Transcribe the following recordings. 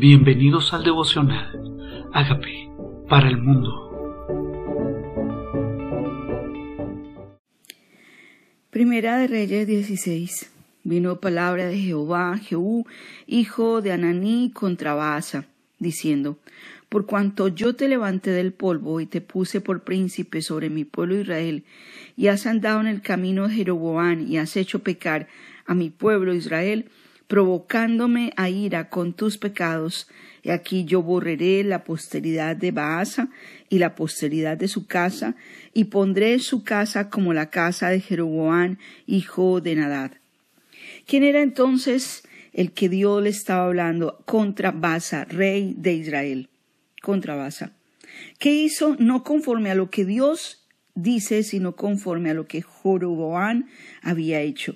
Bienvenidos al devocional. Hágame para el mundo. Primera de Reyes 16. Vino palabra de Jehová, Jehú, hijo de Ananí, contra Baasa, diciendo, Por cuanto yo te levanté del polvo y te puse por príncipe sobre mi pueblo Israel, y has andado en el camino de Jeroboán y has hecho pecar a mi pueblo Israel, provocándome a ira con tus pecados, y aquí yo borraré la posteridad de Baasa y la posteridad de su casa, y pondré su casa como la casa de Jeroboán, hijo de Nadad. ¿Quién era entonces el que Dios le estaba hablando contra Baasa, rey de Israel? Contra Baasa. ¿Qué hizo? No conforme a lo que Dios dice, sino conforme a lo que Jeroboán había hecho.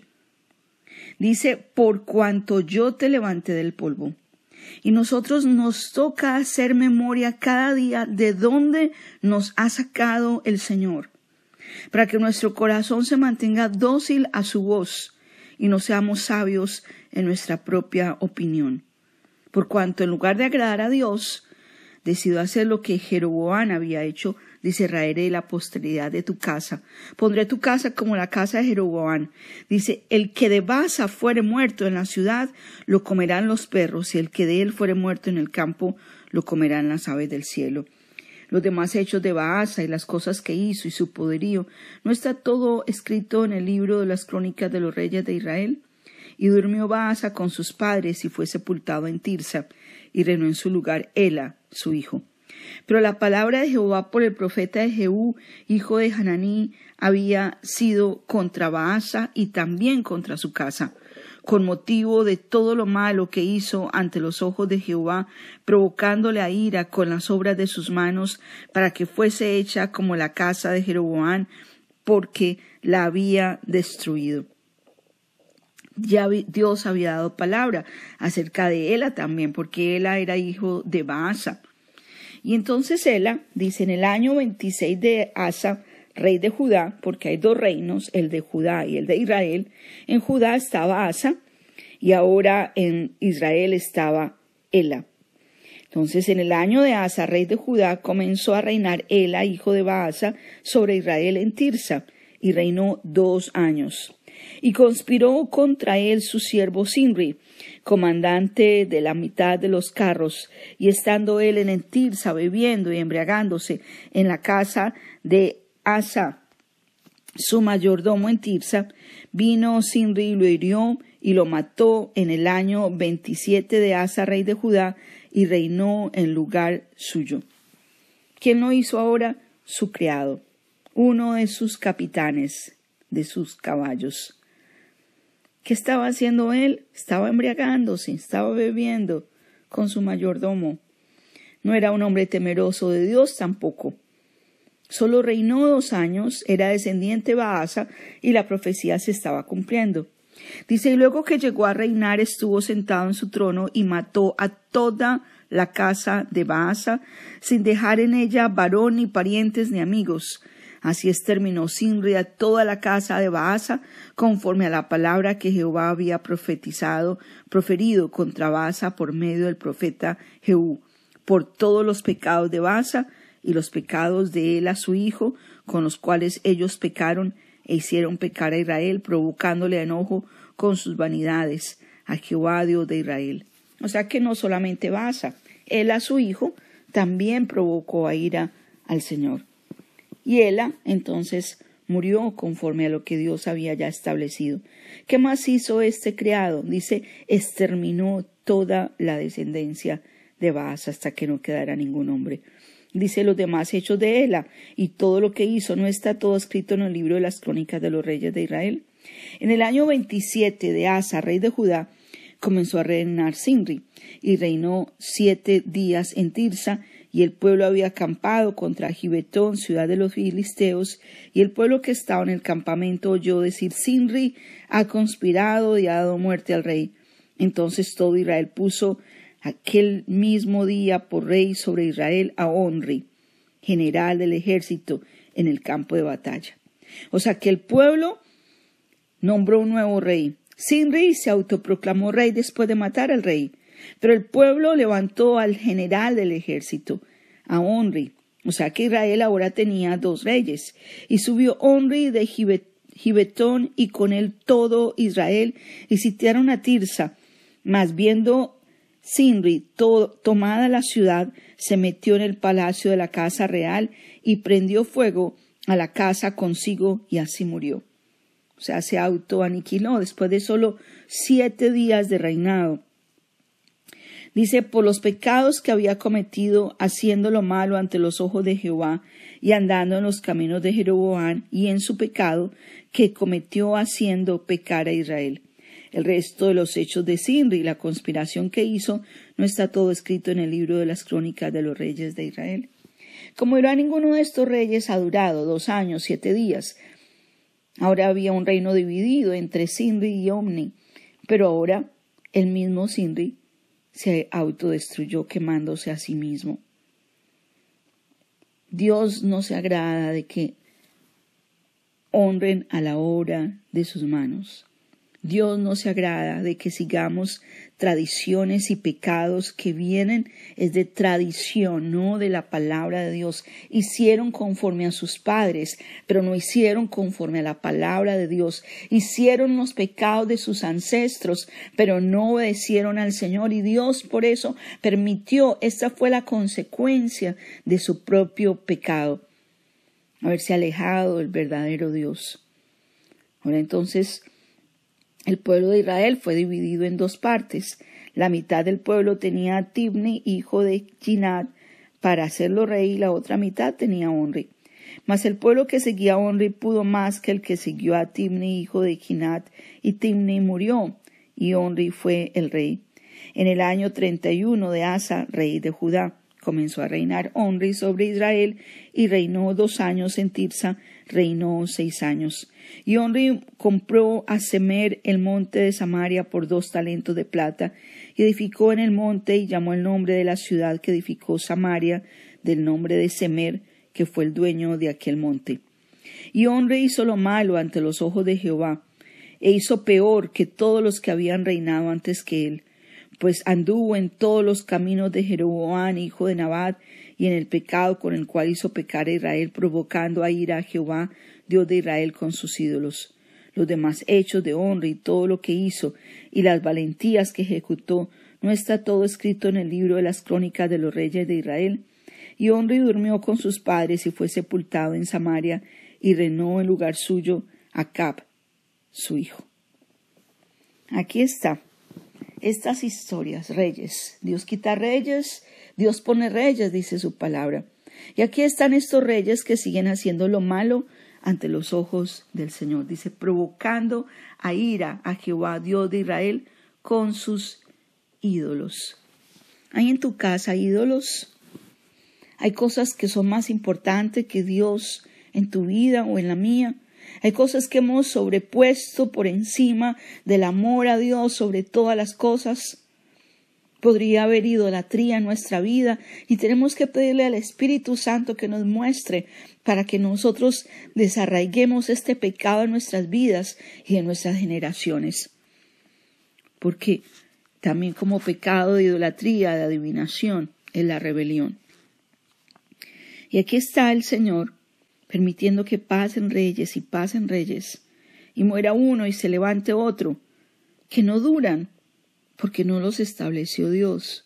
Dice, por cuanto yo te levanté del polvo. Y nosotros nos toca hacer memoria cada día de dónde nos ha sacado el Señor, para que nuestro corazón se mantenga dócil a su voz y no seamos sabios en nuestra propia opinión. Por cuanto en lugar de agradar a Dios, decidió hacer lo que Jeroboán había hecho, dice, raeré la posteridad de tu casa. Pondré tu casa como la casa de Jeroboán. Dice, el que de Baza fuere muerto en la ciudad, lo comerán los perros, y el que de él fuere muerto en el campo, lo comerán las aves del cielo. Los demás hechos de Baasa y las cosas que hizo y su poderío, ¿no está todo escrito en el libro de las crónicas de los reyes de Israel? Y durmió Baasa con sus padres y fue sepultado en Tirsa, y reinó en su lugar Ela, su hijo. Pero la palabra de Jehová por el profeta de Jehú, hijo de Hananí, había sido contra Baasa y también contra su casa, con motivo de todo lo malo que hizo ante los ojos de Jehová, provocándole a ira con las obras de sus manos, para que fuese hecha como la casa de Jeroboán, porque la había destruido ya Dios había dado palabra acerca de Ela también, porque Ela era hijo de Baasa. Y entonces Ela dice en el año 26 de Asa, rey de Judá, porque hay dos reinos, el de Judá y el de Israel. En Judá estaba Asa y ahora en Israel estaba Ela. Entonces, en el año de Asa, rey de Judá, comenzó a reinar Ela, hijo de Baasa, sobre Israel en Tirsa, y reinó dos años y conspiró contra él su siervo Sinri, comandante de la mitad de los carros, y estando él en Tirsa bebiendo y embriagándose en la casa de Asa, su mayordomo en Tirsa, vino Sinri y lo hirió y lo mató en el año veintisiete de Asa, rey de Judá, y reinó en lugar suyo. ¿Quién lo hizo ahora? Su criado, uno de sus capitanes, de sus caballos. ¿Qué estaba haciendo él? Estaba embriagándose, estaba bebiendo con su mayordomo. No era un hombre temeroso de Dios tampoco. Solo reinó dos años, era descendiente de Baasa y la profecía se estaba cumpliendo. Dice, y luego que llegó a reinar estuvo sentado en su trono y mató a toda la casa de Baasa, sin dejar en ella varón ni parientes ni amigos, Así exterminó Sinri a toda la casa de Baasa, conforme a la palabra que Jehová había profetizado, proferido contra Baasa por medio del profeta Jehú, por todos los pecados de Baasa y los pecados de él a su hijo, con los cuales ellos pecaron e hicieron pecar a Israel, provocándole enojo con sus vanidades a Jehová Dios de Israel. O sea que no solamente Baasa, él a su hijo también provocó a ira al Señor. Y Ela entonces murió conforme a lo que Dios había ya establecido. ¿Qué más hizo este criado? Dice, exterminó toda la descendencia de Baas hasta que no quedara ningún hombre. Dice los demás hechos de Ela, y todo lo que hizo no está todo escrito en el libro de las crónicas de los reyes de Israel. En el año veintisiete de Asa, rey de Judá, comenzó a reinar Sinri, y reinó siete días en Tirsa, y el pueblo había acampado contra Gibetón, ciudad de los filisteos, y el pueblo que estaba en el campamento oyó decir Sinri ha conspirado y ha dado muerte al rey. Entonces todo Israel puso aquel mismo día por rey sobre Israel a Onri, general del ejército, en el campo de batalla. O sea que el pueblo nombró un nuevo rey. Sinri se autoproclamó rey después de matar al rey. Pero el pueblo levantó al general del ejército, a Onri. O sea que Israel ahora tenía dos reyes. Y subió Onri de Gibetón y con él todo Israel y sitiaron a Tirsa. Mas viendo Sinri tomada la ciudad, se metió en el palacio de la casa real y prendió fuego a la casa consigo y así murió. O sea, se autoaniquiló después de solo siete días de reinado. Dice, por los pecados que había cometido, haciendo lo malo ante los ojos de Jehová, y andando en los caminos de Jeroboam, y en su pecado, que cometió haciendo pecar a Israel. El resto de los hechos de Sinri y la conspiración que hizo no está todo escrito en el libro de las crónicas de los reyes de Israel. Como era ninguno de estos reyes ha durado dos años, siete días, ahora había un reino dividido entre Sinri y Omni, pero ahora el mismo Sinri se autodestruyó quemándose a sí mismo. Dios no se agrada de que honren a la obra de sus manos. Dios no se agrada de que sigamos tradiciones y pecados que vienen es de tradición, no de la palabra de Dios. Hicieron conforme a sus padres, pero no hicieron conforme a la palabra de Dios. Hicieron los pecados de sus ancestros, pero no obedecieron al Señor y Dios por eso permitió, esta fue la consecuencia de su propio pecado, haberse alejado del verdadero Dios. Ahora entonces, el pueblo de Israel fue dividido en dos partes. La mitad del pueblo tenía a Tibni, hijo de Ginat, para hacerlo rey, y la otra mitad tenía a Onri. Mas el pueblo que seguía a Onri pudo más que el que siguió a Tibni, hijo de Ginat, y Tibni murió, y Onri fue el rey. En el año treinta y uno de Asa, rey de Judá, comenzó a reinar Onri sobre Israel, y reinó dos años en Tirsa, reinó seis años. Y Onri compró a Semer el monte de Samaria por dos talentos de plata, y edificó en el monte y llamó el nombre de la ciudad que edificó Samaria del nombre de Semer, que fue el dueño de aquel monte. Y Onri hizo lo malo ante los ojos de Jehová, e hizo peor que todos los que habían reinado antes que él, pues anduvo en todos los caminos de Jeroboam, hijo de Nabat, y en el pecado con el cual hizo pecar a Israel, provocando a ira a Jehová, Dios de Israel, con sus ídolos. Los demás hechos de honra y todo lo que hizo, y las valentías que ejecutó, ¿no está todo escrito en el libro de las crónicas de los reyes de Israel? Y Honri durmió con sus padres y fue sepultado en Samaria, y reinó en lugar suyo Acab, su hijo. Aquí está. Estas historias, reyes. Dios quita reyes Dios pone reyes, dice su palabra. Y aquí están estos reyes que siguen haciendo lo malo ante los ojos del Señor. Dice, provocando a ira a Jehová, Dios de Israel, con sus ídolos. ¿Hay en tu casa ídolos? Hay cosas que son más importantes que Dios en tu vida o en la mía. Hay cosas que hemos sobrepuesto por encima del amor a Dios sobre todas las cosas podría haber idolatría en nuestra vida y tenemos que pedirle al Espíritu Santo que nos muestre para que nosotros desarraiguemos este pecado en nuestras vidas y en nuestras generaciones. Porque también como pecado de idolatría, de adivinación, es la rebelión. Y aquí está el Señor permitiendo que pasen reyes y pasen reyes, y muera uno y se levante otro, que no duran, porque no los estableció Dios,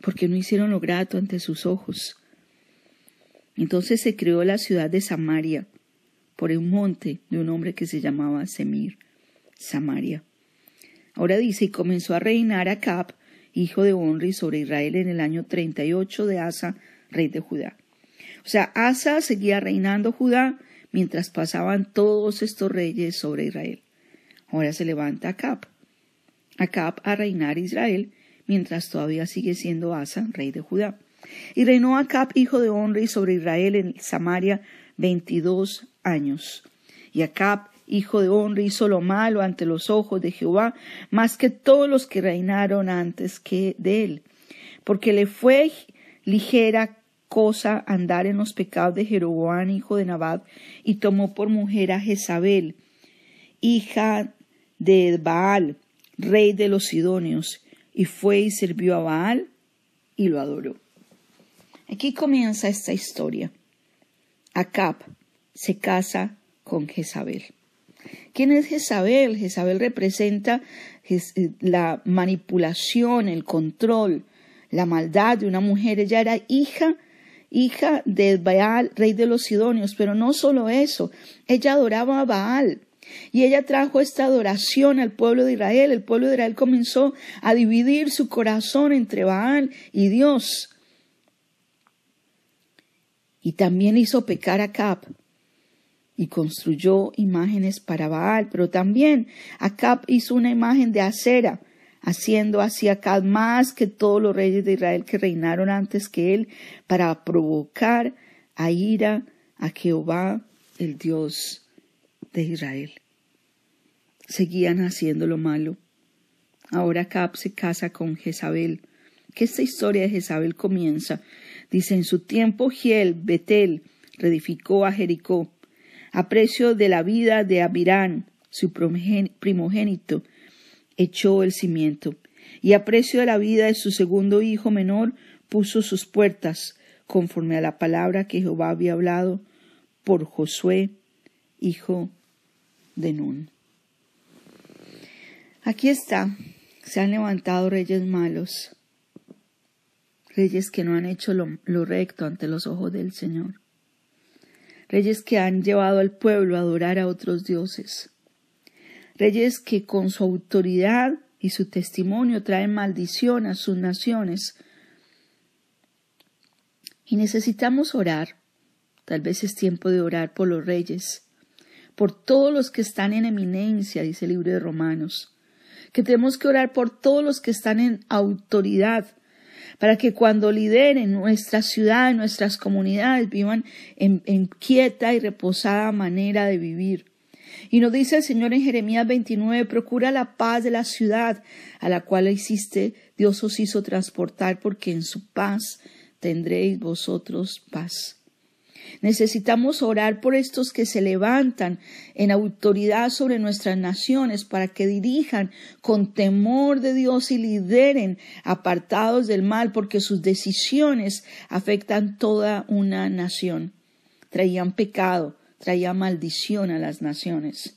porque no hicieron lo grato ante sus ojos. Entonces se creó la ciudad de Samaria por un monte de un hombre que se llamaba Semir, Samaria. Ahora dice, y comenzó a reinar Acab, hijo de Onri, sobre Israel en el año treinta y ocho de Asa, rey de Judá. O sea, Asa seguía reinando Judá mientras pasaban todos estos reyes sobre Israel. Ahora se levanta Acab, Acab a reinar Israel, mientras todavía sigue siendo Asa, rey de Judá. Y reinó Acab, hijo de Onri, sobre Israel en Samaria veintidós años. Y Acab, hijo de Onri, hizo lo malo ante los ojos de Jehová, más que todos los que reinaron antes que de él, porque le fue ligera cosa andar en los pecados de Jeroboam, hijo de Nabat, y tomó por mujer a Jezabel, hija de Baal, rey de los Sidonios, y fue y sirvió a Baal y lo adoró. Aquí comienza esta historia. Acab se casa con Jezabel. ¿Quién es Jezabel? Jezabel representa eh, la manipulación, el control, la maldad de una mujer. Ella era hija, hija de Baal, rey de los Sidonios, pero no solo eso, ella adoraba a Baal. Y ella trajo esta adoración al pueblo de Israel. El pueblo de Israel comenzó a dividir su corazón entre Baal y Dios. Y también hizo pecar a Cap y construyó imágenes para Baal, pero también Acab hizo una imagen de acera, haciendo así Acab más que todos los reyes de Israel que reinaron antes que él, para provocar a ira a Jehová, el Dios de Israel. Seguían haciendo lo malo. Ahora Acab se casa con Jezabel. Que esta historia de Jezabel comienza. Dice, en su tiempo Giel, Betel, reedificó a Jericó a precio de la vida de Abirán, su primogénito, echó el cimiento, y a precio de la vida de su segundo hijo menor puso sus puertas, conforme a la palabra que Jehová había hablado por Josué, hijo de Nun. Aquí está, se han levantado reyes malos, reyes que no han hecho lo recto ante los ojos del Señor reyes que han llevado al pueblo a adorar a otros dioses, reyes que con su autoridad y su testimonio traen maldición a sus naciones. Y necesitamos orar, tal vez es tiempo de orar por los reyes, por todos los que están en eminencia, dice el libro de Romanos, que tenemos que orar por todos los que están en autoridad, para que cuando lideren nuestra ciudad, nuestras comunidades, vivan en, en quieta y reposada manera de vivir. Y nos dice el Señor en Jeremías 29, procura la paz de la ciudad a la cual hiciste, Dios os hizo transportar, porque en su paz tendréis vosotros paz. Necesitamos orar por estos que se levantan en autoridad sobre nuestras naciones para que dirijan con temor de Dios y lideren apartados del mal porque sus decisiones afectan toda una nación. Traían pecado, traían maldición a las naciones,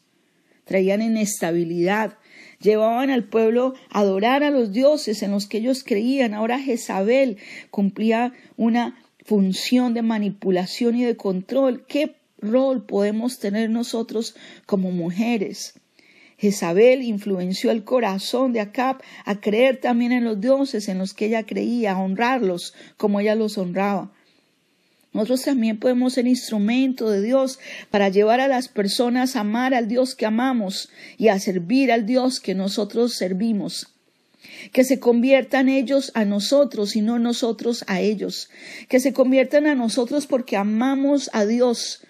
traían inestabilidad, llevaban al pueblo a adorar a los dioses en los que ellos creían. Ahora Jezabel cumplía una función de manipulación y de control. ¿Qué rol podemos tener nosotros como mujeres? Jezabel influenció el corazón de Acab a creer también en los dioses en los que ella creía, a honrarlos como ella los honraba. Nosotros también podemos ser instrumento de Dios para llevar a las personas a amar al Dios que amamos y a servir al Dios que nosotros servimos que se conviertan ellos a nosotros y no nosotros a ellos, que se conviertan a nosotros porque amamos a Dios.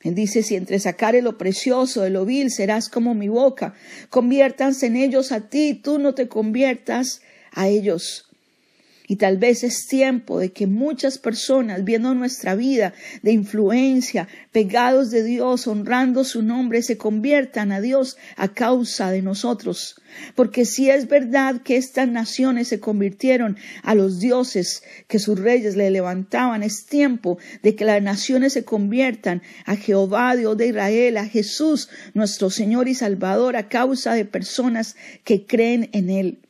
Él dice, si entre sacar lo precioso de lo vil serás como mi boca, conviértanse en ellos a ti, tú no te conviertas a ellos. Y tal vez es tiempo de que muchas personas, viendo nuestra vida de influencia, pegados de Dios, honrando su nombre, se conviertan a Dios a causa de nosotros. Porque si es verdad que estas naciones se convirtieron a los dioses que sus reyes le levantaban, es tiempo de que las naciones se conviertan a Jehová, Dios de Israel, a Jesús, nuestro Señor y Salvador, a causa de personas que creen en Él.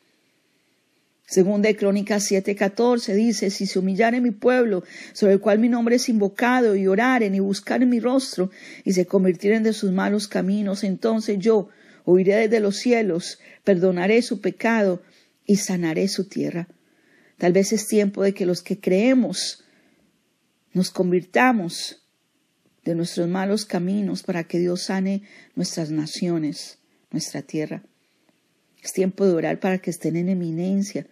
Segunda de Crónicas 7:14 dice, si se humillare mi pueblo, sobre el cual mi nombre es invocado, y oraren y buscaren mi rostro, y se convirtieren de sus malos caminos, entonces yo oiré desde los cielos, perdonaré su pecado y sanaré su tierra. Tal vez es tiempo de que los que creemos nos convirtamos de nuestros malos caminos para que Dios sane nuestras naciones, nuestra tierra. Es tiempo de orar para que estén en eminencia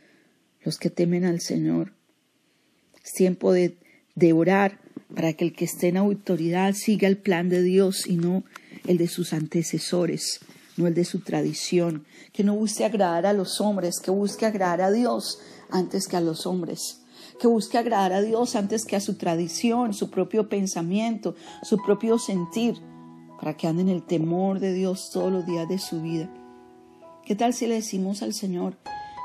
los que temen al Señor. Es tiempo de, orar para que el que esté en autoridad siga el plan de Dios y no el de sus antecesores, no el de su tradición, que no busque agradar a los hombres, que busque agradar a Dios antes que a los hombres, que busque agradar a Dios antes que a su tradición, su propio pensamiento, su propio sentir, para que ande en el temor de Dios todos los días de su vida. ¿Qué tal si le decimos al Señor,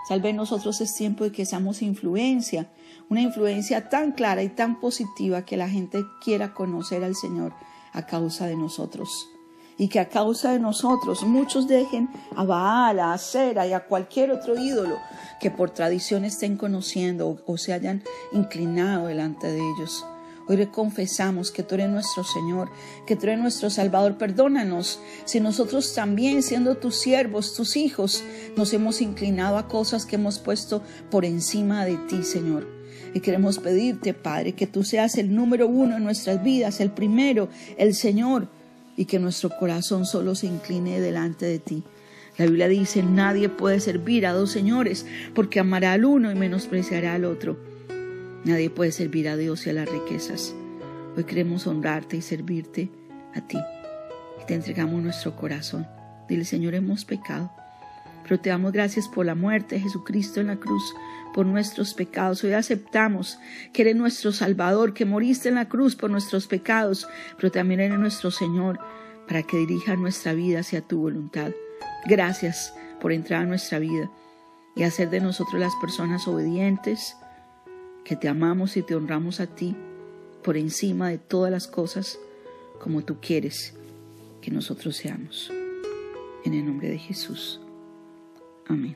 Tal vez nosotros es tiempo de que seamos influencia, una influencia tan clara y tan positiva que la gente quiera conocer al Señor a causa de nosotros. Y que a causa de nosotros muchos dejen a Baal, a Acera y a cualquier otro ídolo que por tradición estén conociendo o se hayan inclinado delante de ellos. Hoy confesamos que tú eres nuestro Señor, que tú eres nuestro Salvador. Perdónanos si nosotros también, siendo tus siervos, tus hijos, nos hemos inclinado a cosas que hemos puesto por encima de ti, Señor. Y queremos pedirte, Padre, que tú seas el número uno en nuestras vidas, el primero, el Señor, y que nuestro corazón solo se incline delante de ti. La Biblia dice, nadie puede servir a dos señores, porque amará al uno y menospreciará al otro. Nadie puede servir a Dios y a las riquezas. Hoy queremos honrarte y servirte a ti. Y te entregamos nuestro corazón. Dile, Señor, hemos pecado. Pero te damos gracias por la muerte de Jesucristo en la cruz, por nuestros pecados. Hoy aceptamos que eres nuestro Salvador, que moriste en la cruz por nuestros pecados, pero también eres nuestro Señor para que dirija nuestra vida hacia tu voluntad. Gracias por entrar a nuestra vida y hacer de nosotros las personas obedientes, que te amamos y te honramos a ti por encima de todas las cosas como tú quieres que nosotros seamos. En el nombre de Jesús. Amén.